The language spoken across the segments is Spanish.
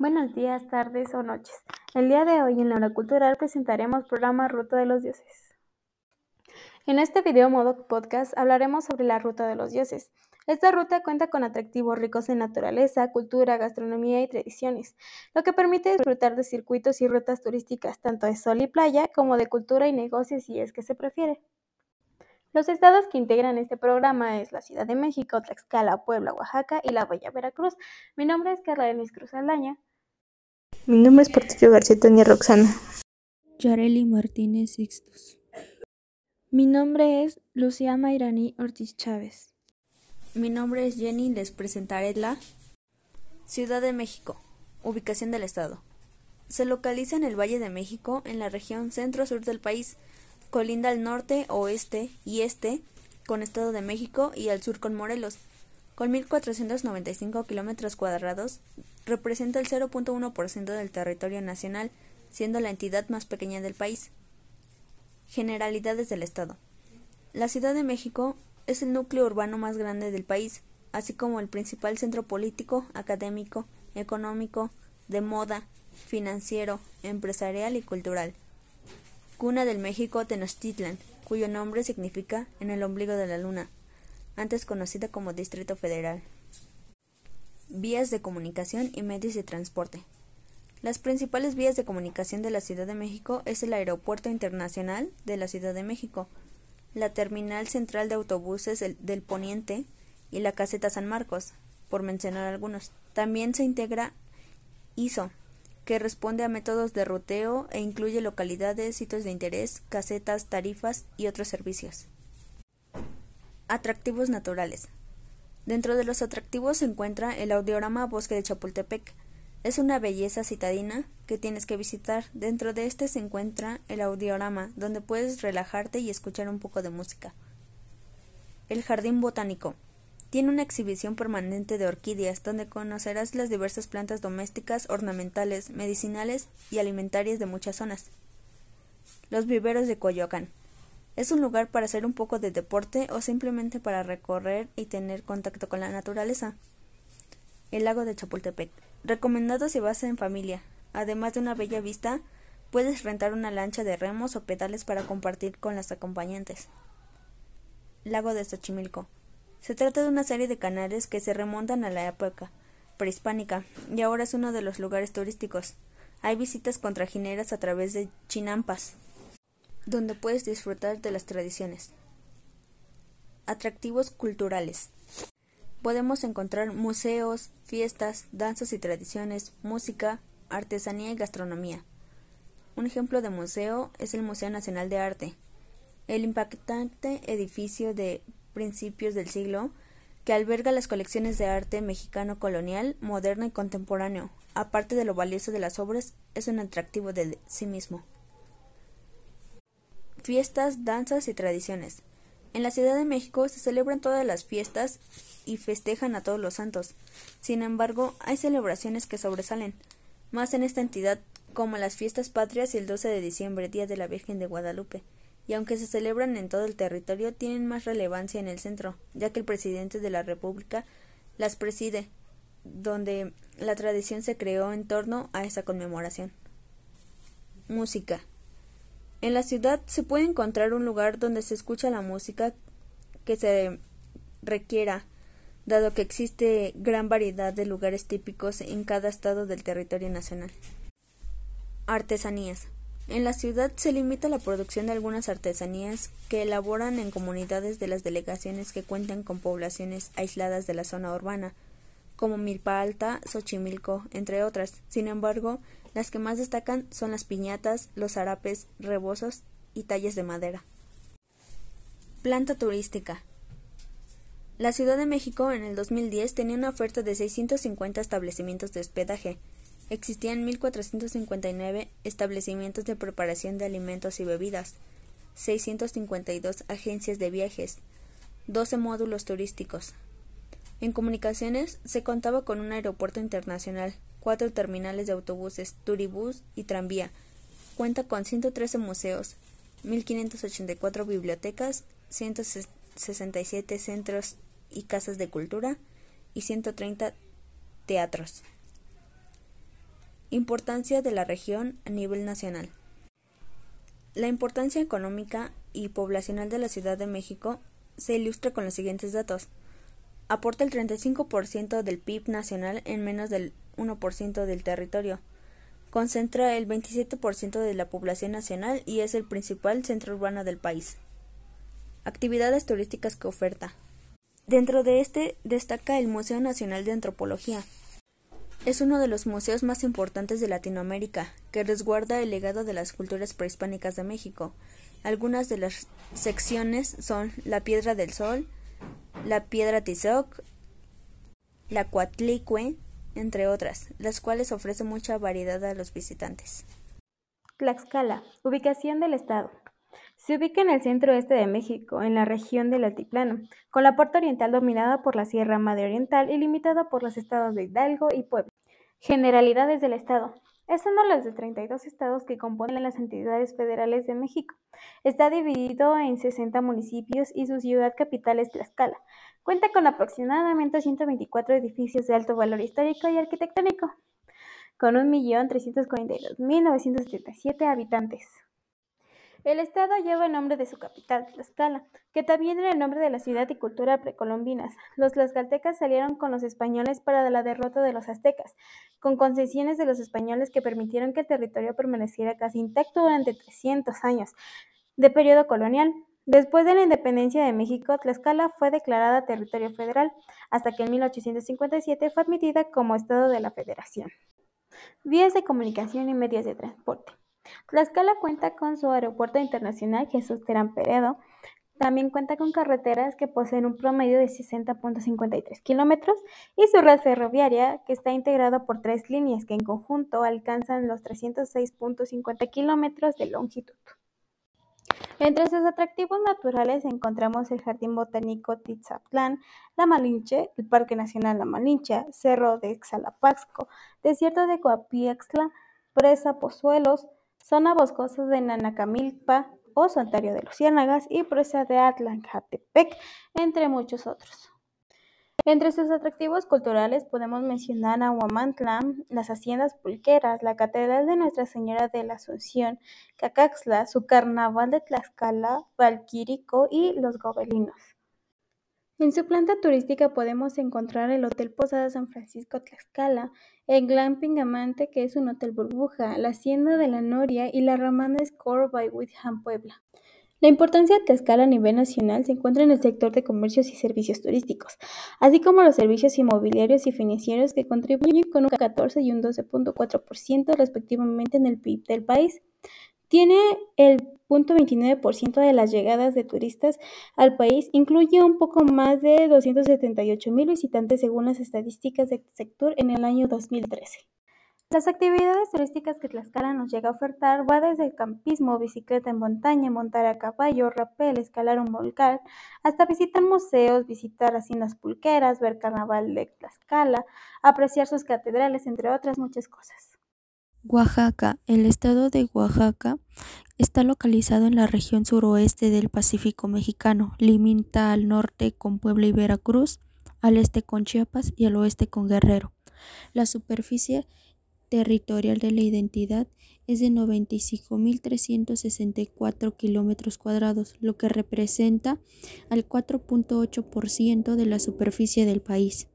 Buenos días, tardes o noches. El día de hoy en la hora cultural presentaremos programa Ruta de los Dioses. En este video modo podcast hablaremos sobre la Ruta de los Dioses. Esta ruta cuenta con atractivos ricos en naturaleza, cultura, gastronomía y tradiciones, lo que permite disfrutar de circuitos y rutas turísticas tanto de sol y playa como de cultura y negocios si es que se prefiere. Los estados que integran este programa es la Ciudad de México, Tlaxcala, Puebla, Oaxaca y la Bella Veracruz. Mi nombre es Carla Denis Cruz Aldaña. Mi nombre es Portillo García Tania Roxana. Yareli Martínez Sixtus. Mi nombre es Lucía Mayrani Ortiz Chávez. Mi nombre es Jenny, les presentaré la Ciudad de México, ubicación del estado. Se localiza en el Valle de México, en la región centro-sur del país, colinda al norte, oeste y este con Estado de México y al sur con Morelos. Con 1.495 kilómetros cuadrados, representa el 0.1% del territorio nacional, siendo la entidad más pequeña del país. Generalidades del Estado. La Ciudad de México es el núcleo urbano más grande del país, así como el principal centro político, académico, económico, de moda, financiero, empresarial y cultural. Cuna del México Tenochtitlan, cuyo nombre significa en el ombligo de la luna antes conocida como Distrito Federal. Vías de comunicación y medios de transporte. Las principales vías de comunicación de la Ciudad de México es el Aeropuerto Internacional de la Ciudad de México, la Terminal Central de Autobuses del Poniente y la Caseta San Marcos, por mencionar algunos. También se integra ISO, que responde a métodos de ruteo e incluye localidades, sitios de interés, casetas, tarifas y otros servicios. Atractivos naturales. Dentro de los atractivos se encuentra el audiorama Bosque de Chapultepec. Es una belleza citadina que tienes que visitar. Dentro de este se encuentra el audiorama, donde puedes relajarte y escuchar un poco de música. El Jardín Botánico. Tiene una exhibición permanente de orquídeas, donde conocerás las diversas plantas domésticas, ornamentales, medicinales y alimentarias de muchas zonas. Los viveros de Coyoacán. Es un lugar para hacer un poco de deporte o simplemente para recorrer y tener contacto con la naturaleza. El lago de Chapultepec. Recomendado si vas en familia. Además de una bella vista, puedes rentar una lancha de remos o pedales para compartir con las acompañantes. Lago de Xochimilco. Se trata de una serie de canales que se remontan a la época prehispánica y ahora es uno de los lugares turísticos. Hay visitas contrajineras a través de chinampas, donde puedes disfrutar de las tradiciones. Atractivos culturales. Podemos encontrar museos, fiestas, danzas y tradiciones, música, artesanía y gastronomía. Un ejemplo de museo es el Museo Nacional de Arte, el impactante edificio de principios del siglo que alberga las colecciones de arte mexicano colonial, moderno y contemporáneo. Aparte de lo valioso de las obras, es un atractivo de sí mismo. Fiestas, danzas y tradiciones. En la Ciudad de México se celebran todas las fiestas y festejan a todos los santos. Sin embargo, hay celebraciones que sobresalen, más en esta entidad como las fiestas patrias y el 12 de diciembre, Día de la Virgen de Guadalupe, y aunque se celebran en todo el territorio, tienen más relevancia en el centro, ya que el presidente de la República las preside, donde la tradición se creó en torno a esa conmemoración. Música. En la ciudad se puede encontrar un lugar donde se escucha la música que se requiera, dado que existe gran variedad de lugares típicos en cada estado del territorio nacional. Artesanías. En la ciudad se limita la producción de algunas artesanías que elaboran en comunidades de las delegaciones que cuentan con poblaciones aisladas de la zona urbana, como Milpa Alta, Xochimilco, entre otras. Sin embargo, las que más destacan son las piñatas, los harapes, rebozos y talles de madera. Planta turística. La Ciudad de México en el 2010 tenía una oferta de 650 establecimientos de hospedaje. Existían 1.459 establecimientos de preparación de alimentos y bebidas, 652 agencias de viajes, 12 módulos turísticos. En comunicaciones se contaba con un aeropuerto internacional, cuatro terminales de autobuses, turibús y tranvía. Cuenta con 113 museos, 1.584 bibliotecas, 167 centros y casas de cultura y 130 teatros. Importancia de la región a nivel nacional. La importancia económica y poblacional de la Ciudad de México se ilustra con los siguientes datos. Aporta el 35% del PIB nacional en menos del 1% del territorio. Concentra el 27% de la población nacional y es el principal centro urbano del país. Actividades turísticas que oferta. Dentro de este destaca el Museo Nacional de Antropología. Es uno de los museos más importantes de Latinoamérica, que resguarda el legado de las culturas prehispánicas de México. Algunas de las secciones son la Piedra del Sol, la Piedra Tizoc, la Coatlicue, entre otras, las cuales ofrecen mucha variedad a los visitantes. Tlaxcala, ubicación del estado. Se ubica en el centro-este de México, en la región del Altiplano, con la parte oriental dominada por la Sierra Madre Oriental y limitada por los estados de Hidalgo y Puebla. Generalidades del estado. Es uno de los 32 estados que componen las entidades federales de México. Está dividido en 60 municipios y su ciudad capital es Tlaxcala. Cuenta con aproximadamente 124 edificios de alto valor histórico y arquitectónico, con 1.342.977 habitantes. El estado lleva el nombre de su capital, Tlaxcala, que también era el nombre de la ciudad y cultura precolombinas. Los tlaxcaltecas salieron con los españoles para la derrota de los aztecas, con concesiones de los españoles que permitieron que el territorio permaneciera casi intacto durante 300 años de periodo colonial. Después de la independencia de México, Tlaxcala fue declarada territorio federal, hasta que en 1857 fue admitida como Estado de la Federación. Vías de comunicación y medios de transporte. Tlaxcala cuenta con su aeropuerto internacional Jesús Terán Peredo. También cuenta con carreteras que poseen un promedio de 60.53 kilómetros y su red ferroviaria que está integrada por tres líneas que en conjunto alcanzan los 306.50 kilómetros de longitud. Entre sus atractivos naturales encontramos el Jardín Botánico Tizaplan, La Malinche, el Parque Nacional La Malinche, Cerro de Xalapaxco, Desierto de Coapiaxtla, Presa Pozuelos, zona boscosa de Nanacamilpa o Santuario de Luciérnagas y presa de Atlancatepec, entre muchos otros. Entre sus atractivos culturales podemos mencionar a Huamantla, las haciendas pulqueras, la Catedral de Nuestra Señora de la Asunción, Cacaxla, su Carnaval de Tlaxcala, Valquirico y los Gobelinos. En su planta turística podemos encontrar el Hotel Posada San Francisco Tlaxcala, el Glamping Amante, que es un hotel burbuja, la Hacienda de la Noria y la Ramada Score by Witham Puebla. La importancia de Tlaxcala a nivel nacional se encuentra en el sector de comercios y servicios turísticos, así como los servicios inmobiliarios y financieros que contribuyen con un 14 y un 12.4% respectivamente en el PIB del país. Tiene el 0.29% de las llegadas de turistas al país, incluye un poco más de 278 mil visitantes según las estadísticas del sector en el año 2013. Las actividades turísticas que Tlaxcala nos llega a ofertar va desde el campismo, bicicleta en montaña, montar a caballo, rapel, escalar un volcán, hasta visitar museos, visitar haciendas pulqueras, ver carnaval de Tlaxcala, apreciar sus catedrales, entre otras muchas cosas. Oaxaca. El estado de Oaxaca está localizado en la región suroeste del Pacífico mexicano. Limita al norte con Puebla y Veracruz, al este con Chiapas y al oeste con Guerrero. La superficie territorial de la identidad es de 95.364 kilómetros cuadrados, lo que representa al 4.8% de la superficie del país.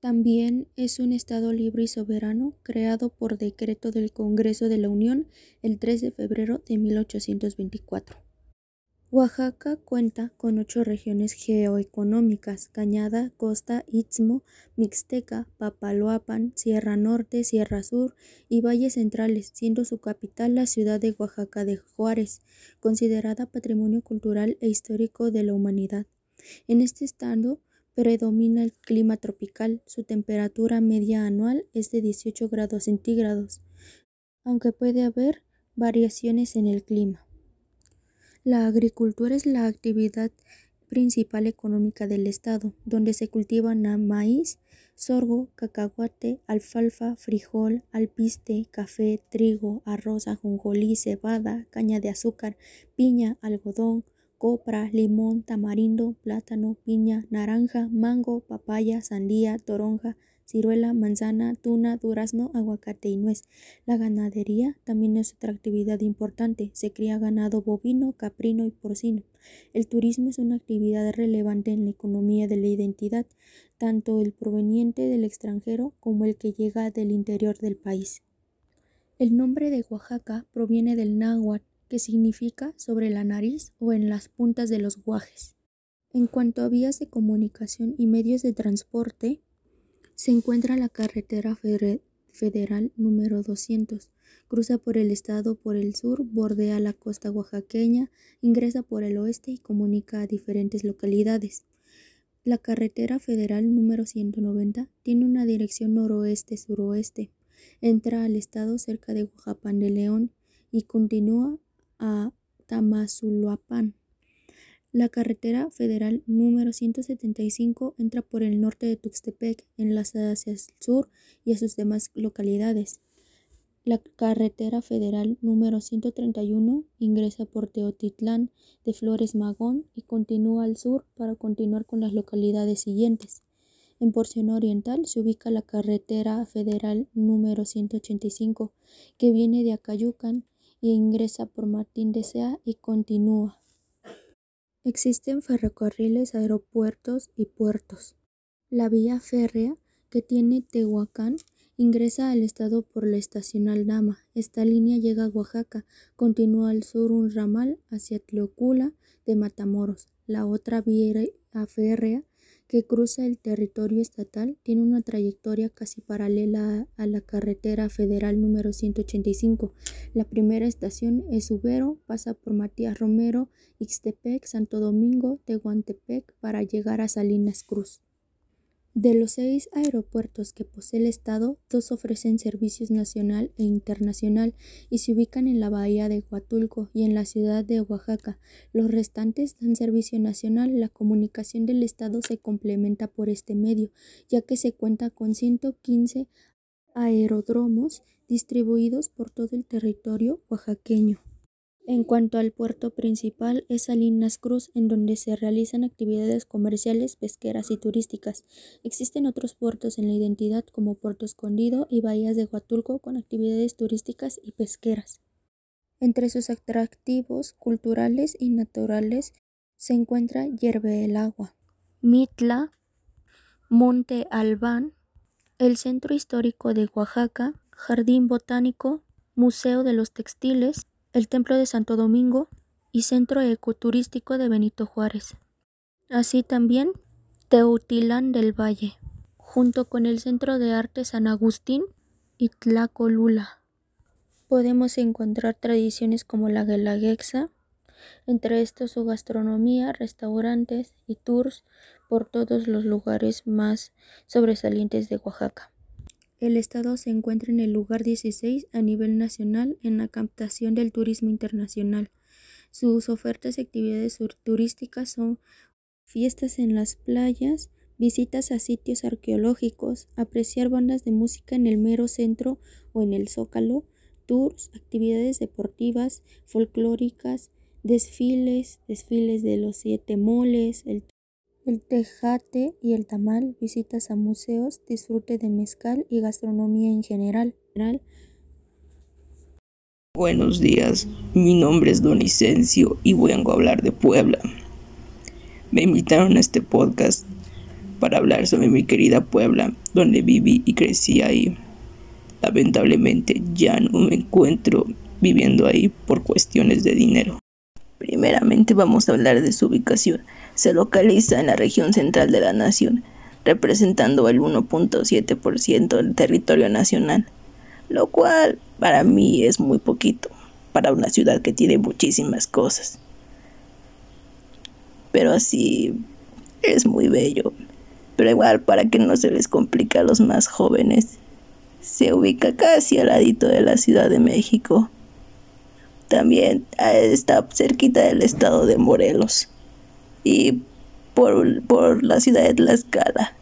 También es un Estado libre y soberano creado por decreto del Congreso de la Unión el 3 de febrero de 1824. Oaxaca cuenta con ocho regiones geoeconómicas, Cañada, Costa, Istmo, Mixteca, Papaloapan, Sierra Norte, Sierra Sur y Valles Centrales, siendo su capital la ciudad de Oaxaca de Juárez, considerada Patrimonio Cultural e Histórico de la Humanidad. En este estado Predomina el clima tropical, su temperatura media anual es de 18 grados centígrados, aunque puede haber variaciones en el clima. La agricultura es la actividad principal económica del estado, donde se cultivan maíz, sorgo, cacahuate, alfalfa, frijol, alpiste, café, trigo, arroz, ajonjolí, cebada, caña de azúcar, piña, algodón, copra, limón, tamarindo, plátano, piña, naranja, mango, papaya, sandía, toronja, ciruela, manzana, tuna, durazno, aguacate y nuez. La ganadería también es otra actividad importante. Se cría ganado bovino, caprino y porcino. El turismo es una actividad relevante en la economía de la identidad, tanto el proveniente del extranjero como el que llega del interior del país. El nombre de Oaxaca proviene del náhuatl, que significa sobre la nariz o en las puntas de los guajes. En cuanto a vías de comunicación y medios de transporte, se encuentra la carretera federal número 200. Cruza por el estado por el sur, bordea la costa oaxaqueña, ingresa por el oeste y comunica a diferentes localidades. La carretera federal número 190 tiene una dirección noroeste-suroeste. Entra al estado cerca de Huajapan de León y continúa a Tamazuluapan. La carretera federal número 175 entra por el norte de Tuxtepec, enlaza hacia el sur y a sus demás localidades. La carretera federal número 131 ingresa por Teotitlán de Flores Magón y continúa al sur para continuar con las localidades siguientes. En porción oriental se ubica la carretera federal número 185 que viene de Acayucan e ingresa por Martín de Sea y continúa. Existen ferrocarriles, aeropuertos y puertos. La vía férrea que tiene Tehuacán ingresa al estado por la estación Aldama. Esta línea llega a Oaxaca, continúa al sur un ramal hacia Tleocula de Matamoros. La otra vía férrea que cruza el territorio estatal tiene una trayectoria casi paralela a la carretera federal número 185. La primera estación es Ubero, pasa por Matías Romero, Ixtepec, Santo Domingo, Tehuantepec para llegar a Salinas Cruz. De los seis aeropuertos que posee el Estado, dos ofrecen servicios nacional e internacional y se ubican en la bahía de Huatulco y en la ciudad de Oaxaca. Los restantes dan servicio nacional. La comunicación del Estado se complementa por este medio, ya que se cuenta con 115 aeródromos distribuidos por todo el territorio oaxaqueño. En cuanto al puerto principal, es Salinas Cruz, en donde se realizan actividades comerciales, pesqueras y turísticas. Existen otros puertos en la identidad como Puerto Escondido y Bahías de Huatulco con actividades turísticas y pesqueras. Entre sus atractivos culturales y naturales se encuentra Hierve el Agua, Mitla, Monte Albán, el Centro Histórico de Oaxaca, Jardín Botánico, Museo de los Textiles, el Templo de Santo Domingo y Centro Ecoturístico de Benito Juárez. Así también Teotitlán del Valle, junto con el Centro de Arte San Agustín y Tlacolula. Podemos encontrar tradiciones como la guelaguetza, entre estos su gastronomía, restaurantes y tours por todos los lugares más sobresalientes de Oaxaca. El estado se encuentra en el lugar 16 a nivel nacional en la captación del turismo internacional. Sus ofertas y actividades turísticas son fiestas en las playas, visitas a sitios arqueológicos, apreciar bandas de música en el mero centro o en el zócalo, tours, actividades deportivas, folclóricas, desfiles, desfiles de los siete moles, el el tejate y el tamal, visitas a museos, disfrute de mezcal y gastronomía en general. Buenos días, mi nombre es Don Licencio y vengo a hablar de Puebla. Me invitaron a este podcast para hablar sobre mi querida Puebla, donde viví y crecí ahí. Lamentablemente ya no me encuentro viviendo ahí por cuestiones de dinero. Primeramente vamos a hablar de su ubicación se localiza en la región central de la nación, representando el 1.7% del territorio nacional, lo cual para mí es muy poquito, para una ciudad que tiene muchísimas cosas. Pero así es muy bello, pero igual para que no se les complique a los más jóvenes, se ubica casi al ladito de la Ciudad de México. También está cerquita del estado de Morelos y por, por la ciudad de Tlaxcala.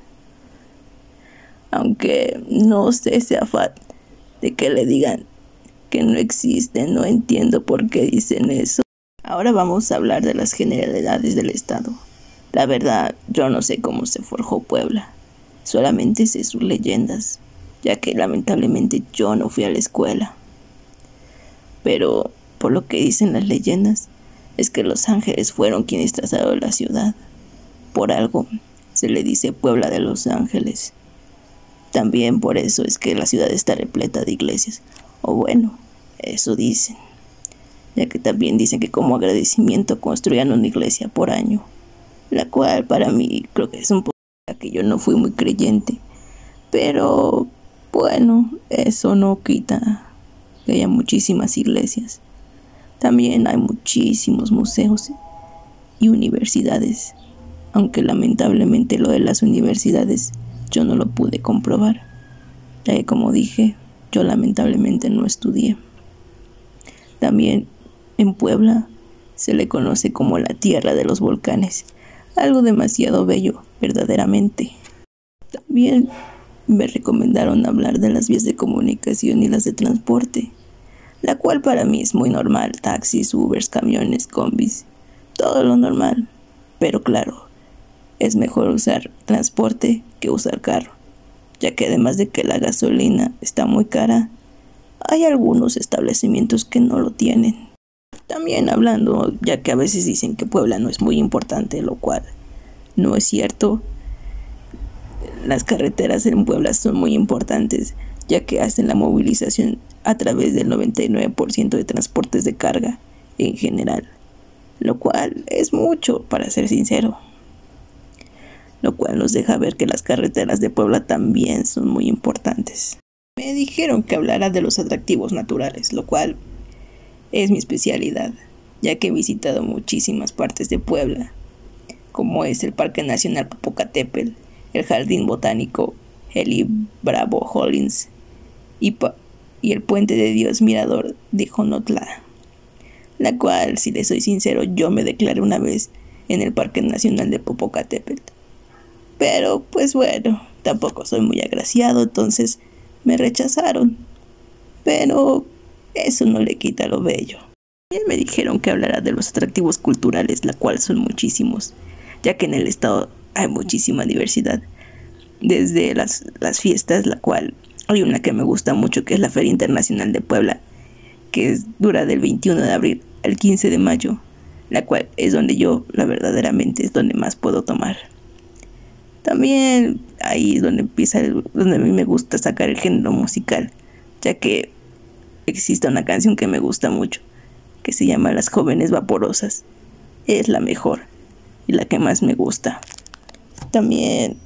Aunque no sé ese afán de que le digan que no existe, no entiendo por qué dicen eso. Ahora vamos a hablar de las generalidades del Estado. La verdad, yo no sé cómo se forjó Puebla. Solamente sé sus leyendas, ya que lamentablemente yo no fui a la escuela. Pero por lo que dicen las leyendas, es que los ángeles fueron quienes trazaron la ciudad. Por algo se le dice Puebla de los Ángeles. También por eso es que la ciudad está repleta de iglesias. O bueno, eso dicen. Ya que también dicen que como agradecimiento construían una iglesia por año. La cual para mí creo que es un poco que yo no fui muy creyente. Pero bueno, eso no quita que haya muchísimas iglesias. También hay muchísimos museos y universidades, aunque lamentablemente lo de las universidades yo no lo pude comprobar, ya que como dije, yo lamentablemente no estudié. También en Puebla se le conoce como la tierra de los volcanes, algo demasiado bello, verdaderamente. También me recomendaron hablar de las vías de comunicación y las de transporte, la cual para mí es muy normal, taxis, Ubers, camiones, combis, todo lo normal. Pero claro, es mejor usar transporte que usar carro, ya que además de que la gasolina está muy cara, hay algunos establecimientos que no lo tienen. También hablando, ya que a veces dicen que Puebla no es muy importante, lo cual no es cierto. Las carreteras en Puebla son muy importantes, ya que hacen la movilización a través del 99% de transportes de carga en general, lo cual es mucho, para ser sincero. Lo cual nos deja ver que las carreteras de Puebla también son muy importantes. Me dijeron que hablara de los atractivos naturales, lo cual es mi especialidad, ya que he visitado muchísimas partes de Puebla, como es el Parque Nacional Popocatépetl, el Jardín Botánico Heli Bravo Hollins y, y el puente de Dios Mirador de Jonotla, la cual, si le soy sincero, yo me declaré una vez en el Parque Nacional de Popocatépetl. Pero, pues bueno, tampoco soy muy agraciado, entonces me rechazaron. Pero eso no le quita lo bello. También me dijeron que hablará de los atractivos culturales, la cual son muchísimos, ya que en el estado hay muchísima diversidad. Desde las, las fiestas, la cual hay una que me gusta mucho, que es la Feria Internacional de Puebla, que dura del 21 de abril al 15 de mayo, la cual es donde yo, la verdaderamente, es donde más puedo tomar. También ahí es donde empieza, donde a mí me gusta sacar el género musical, ya que existe una canción que me gusta mucho, que se llama Las jóvenes vaporosas. Es la mejor y la que más me gusta. También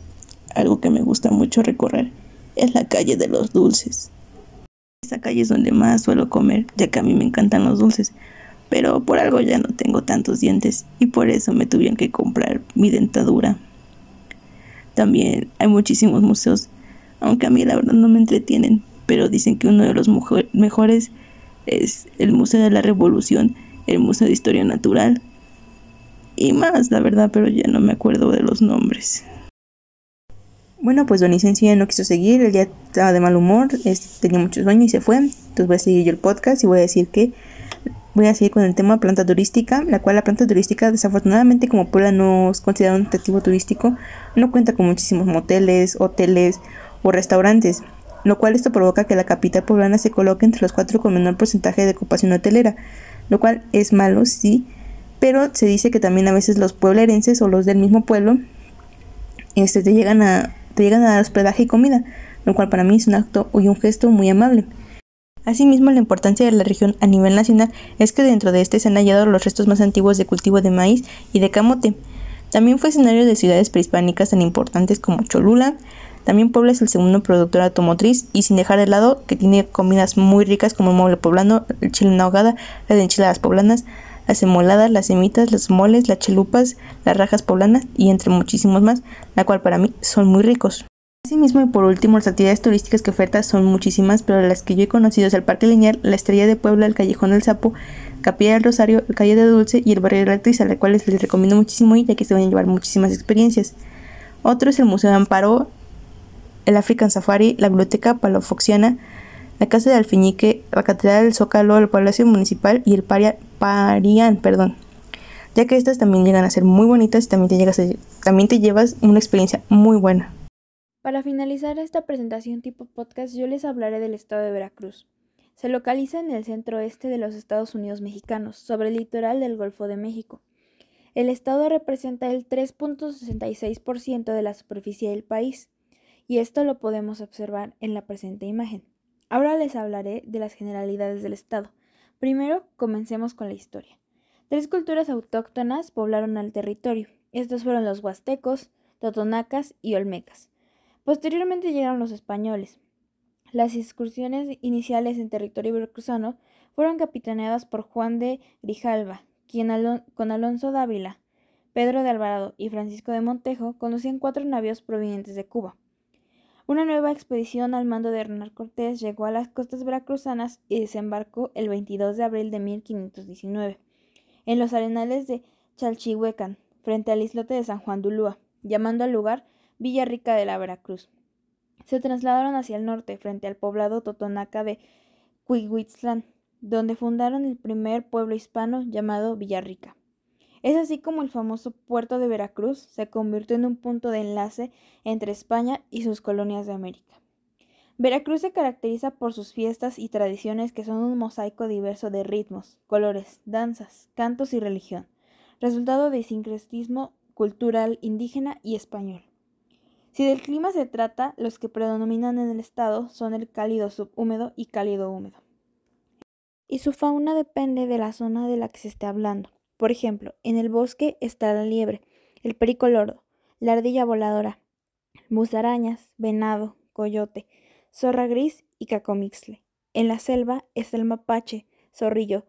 algo que me gusta mucho recorrer es la calle de los dulces. Esa calle es donde más suelo comer, ya que a mí me encantan los dulces, pero por algo ya no tengo tantos dientes y por eso me tuvieron que comprar mi dentadura. También hay muchísimos museos, aunque a mí la verdad no me entretienen, pero dicen que uno de los mejores es el Museo de la Revolución, el Museo de Historia Natural y más, la verdad, pero ya no me acuerdo de los nombres. Bueno, pues Don Licencio ya no quiso seguir, él ya estaba de mal humor, tenía mucho sueño y se fue. Entonces voy a seguir yo el podcast y voy a decir que voy a seguir con el tema planta turística, la cual la planta turística desafortunadamente como Puebla no es considerado un atractivo turístico, no cuenta con muchísimos moteles, hoteles o restaurantes, lo cual esto provoca que la capital poblana se coloque entre los cuatro con menor porcentaje de ocupación hotelera, lo cual es malo, sí, pero se dice que también a veces los pueblerenses o los del mismo pueblo este, te llegan a te llegan a dar hospedaje y comida, lo cual para mí es un acto y un gesto muy amable. Asimismo, la importancia de la región a nivel nacional es que dentro de este se han hallado los restos más antiguos de cultivo de maíz y de camote. También fue escenario de ciudades prehispánicas tan importantes como Cholula. También Puebla es el segundo productor automotriz y sin dejar de lado que tiene comidas muy ricas como el mueble poblano, el chile en ahogada, las enchiladas poblanas, las emoladas, las semitas, los moles, las chelupas, las rajas poblanas y entre muchísimos más, la cual para mí son muy ricos. Asimismo y por último, las actividades turísticas que oferta son muchísimas, pero las que yo he conocido es el Parque Lineal, la Estrella de Puebla, el Callejón del Sapo, Capilla del Rosario, el Calle de Dulce y el Barrio de la Actriz, a las cuales les recomiendo muchísimo ya que se van a llevar muchísimas experiencias. Otro es el Museo de Amparo, el African Safari, la Biblioteca Palafoxiana, la Casa de Alfiñique, la Catedral del Zócalo, el Palacio Municipal y el Paria, Parián, perdón. Ya que estas también llegan a ser muy bonitas y también te, llegas también te llevas una experiencia muy buena. Para finalizar esta presentación tipo podcast, yo les hablaré del estado de Veracruz. Se localiza en el centro oeste de los Estados Unidos mexicanos, sobre el litoral del Golfo de México. El estado representa el 3.66% de la superficie del país, y esto lo podemos observar en la presente imagen. Ahora les hablaré de las generalidades del estado. Primero, comencemos con la historia. Tres culturas autóctonas poblaron el territorio. Estos fueron los huastecos, totonacas y olmecas. Posteriormente llegaron los españoles, las excursiones iniciales en territorio veracruzano fueron capitaneadas por Juan de Grijalva, quien con Alonso Dávila, Pedro de Alvarado y Francisco de Montejo conducían cuatro navíos provenientes de Cuba. Una nueva expedición al mando de Hernán Cortés llegó a las costas veracruzanas y desembarcó el 22 de abril de 1519 en los arenales de Chalchihuecan, frente al islote de San Juan de llamando al lugar Villa Rica de la Veracruz se trasladaron hacia el norte, frente al poblado totonaca de Cuihuitzlán, donde fundaron el primer pueblo hispano llamado Villarrica. Es así como el famoso puerto de Veracruz se convirtió en un punto de enlace entre España y sus colonias de América. Veracruz se caracteriza por sus fiestas y tradiciones que son un mosaico diverso de ritmos, colores, danzas, cantos y religión, resultado de sincretismo cultural indígena y español. Si del clima se trata, los que predominan en el estado son el cálido subhúmedo y cálido húmedo. Y su fauna depende de la zona de la que se esté hablando. Por ejemplo, en el bosque está la liebre, el perico lordo, la ardilla voladora, musarañas, venado, coyote, zorra gris y cacomixle. En la selva está el mapache, zorrillo,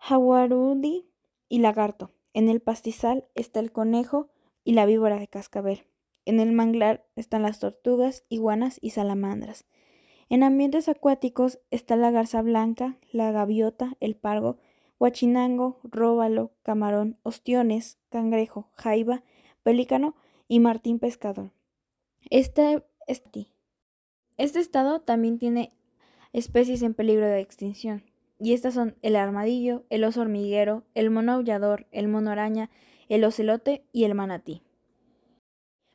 jaguarudi y lagarto. En el pastizal está el conejo y la víbora de cascabel. En el manglar están las tortugas, iguanas y salamandras. En ambientes acuáticos está la garza blanca, la gaviota, el pargo, huachinango, róbalo, camarón, ostiones, cangrejo, jaiba, pelícano y martín pescador. Este, este, este estado también tiene especies en peligro de extinción, y estas son el armadillo, el oso hormiguero, el mono aullador, el mono araña, el ocelote y el manatí.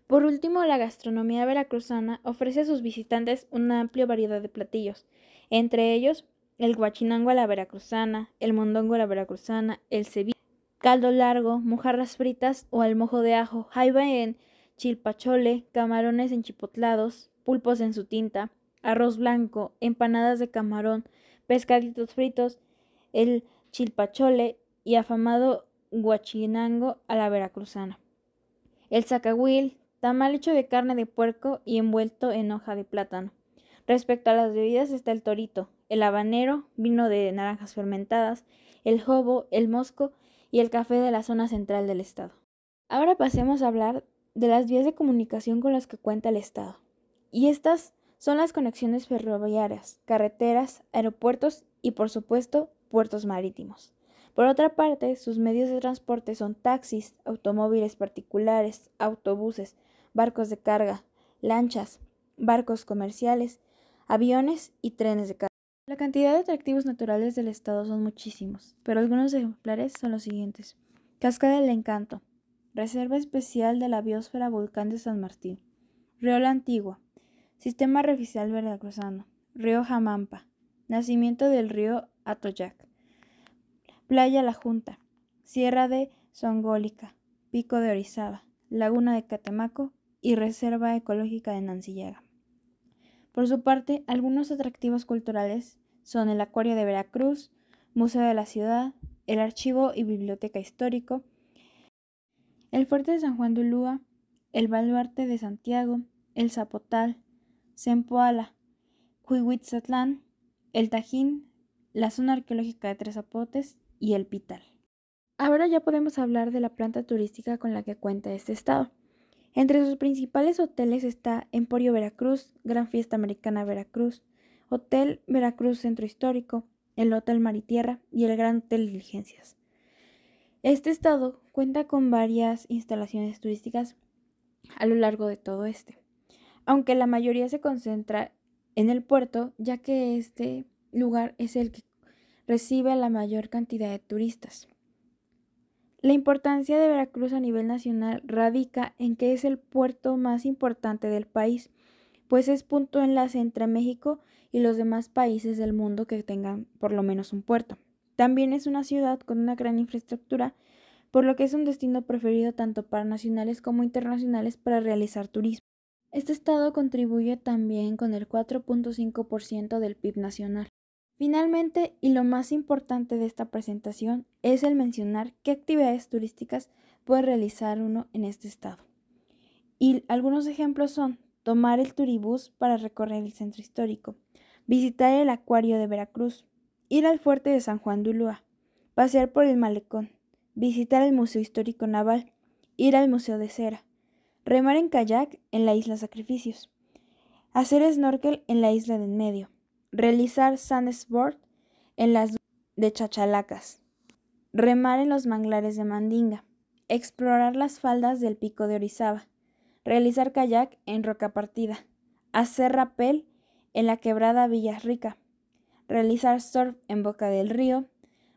Por último, la gastronomía veracruzana ofrece a sus visitantes una amplia variedad de platillos, entre ellos el guachinango a la veracruzana, el mondongo a la veracruzana, el ceviche, caldo largo, mojarras fritas o al mojo de ajo, jaiba en chilpachole, camarones enchipotlados, pulpos en su tinta, arroz blanco, empanadas de camarón, pescaditos fritos, el chilpachole y afamado guachinango a la veracruzana. El zacahuil, tamal hecho de carne de puerco y envuelto en hoja de plátano. Respecto a las bebidas está el torito, el habanero, vino de naranjas fermentadas, el jobo, el mosco y el café de la zona central del estado. Ahora pasemos a hablar de las vías de comunicación con las que cuenta el estado. Y estas son las conexiones ferroviarias, carreteras, aeropuertos y por supuesto puertos marítimos. Por otra parte, sus medios de transporte son taxis, automóviles particulares, autobuses, barcos de carga, lanchas, barcos comerciales, aviones y trenes de carga. La cantidad de atractivos naturales del estado son muchísimos, pero algunos ejemplares son los siguientes. Cascada del Encanto, Reserva Especial de la Biosfera Volcán de San Martín, Río La Antigua, Sistema Reficial Veracruzano, Río Jamampa, Nacimiento del Río Atoyac, Playa La Junta, Sierra de Songólica, Pico de Orizaba, Laguna de Catemaco y Reserva Ecológica de Nancillaga. Por su parte, algunos atractivos culturales son el Acuario de Veracruz, Museo de la Ciudad, el Archivo y Biblioteca Histórico, el Fuerte de San Juan de Ulúa, el Baluarte de Santiago, el Zapotal, Zempoala, Huihuitzatlán, el Tajín, la zona arqueológica de Tres Zapotes y el Pital. Ahora ya podemos hablar de la planta turística con la que cuenta este estado. Entre sus principales hoteles está Emporio Veracruz, Gran Fiesta Americana Veracruz, Hotel Veracruz Centro Histórico, el Hotel Maritierra y el Gran Hotel Diligencias. Este estado cuenta con varias instalaciones turísticas a lo largo de todo este, aunque la mayoría se concentra en el puerto, ya que este lugar es el que recibe la mayor cantidad de turistas. La importancia de Veracruz a nivel nacional radica en que es el puerto más importante del país, pues es punto enlace entre México y los demás países del mundo que tengan por lo menos un puerto. También es una ciudad con una gran infraestructura, por lo que es un destino preferido tanto para nacionales como internacionales para realizar turismo. Este estado contribuye también con el 4.5% del PIB nacional. Finalmente, y lo más importante de esta presentación, es el mencionar qué actividades turísticas puede realizar uno en este estado. Y algunos ejemplos son tomar el turibús para recorrer el centro histórico, visitar el acuario de Veracruz, ir al fuerte de San Juan de Ulúa, pasear por el malecón, visitar el Museo Histórico Naval, ir al Museo de Cera, remar en kayak en la isla Sacrificios, hacer snorkel en la isla de en medio, realizar sandsport en las de Chachalacas, remar en los manglares de Mandinga, explorar las faldas del pico de Orizaba, realizar kayak en Roca Partida, hacer rappel en la quebrada Villas Rica, realizar surf en Boca del Río,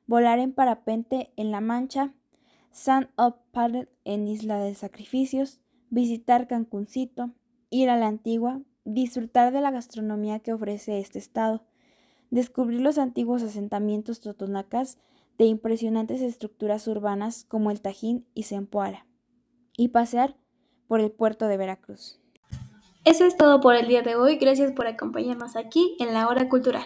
volar en parapente en La Mancha, sand up paddle en Isla de Sacrificios, visitar Cancuncito, ir a la Antigua, disfrutar de la gastronomía que ofrece este estado, descubrir los antiguos asentamientos totonacas de impresionantes estructuras urbanas como el Tajín y Zempoala, y pasear por el puerto de Veracruz. Eso es todo por el día de hoy. Gracias por acompañarnos aquí en la hora cultural.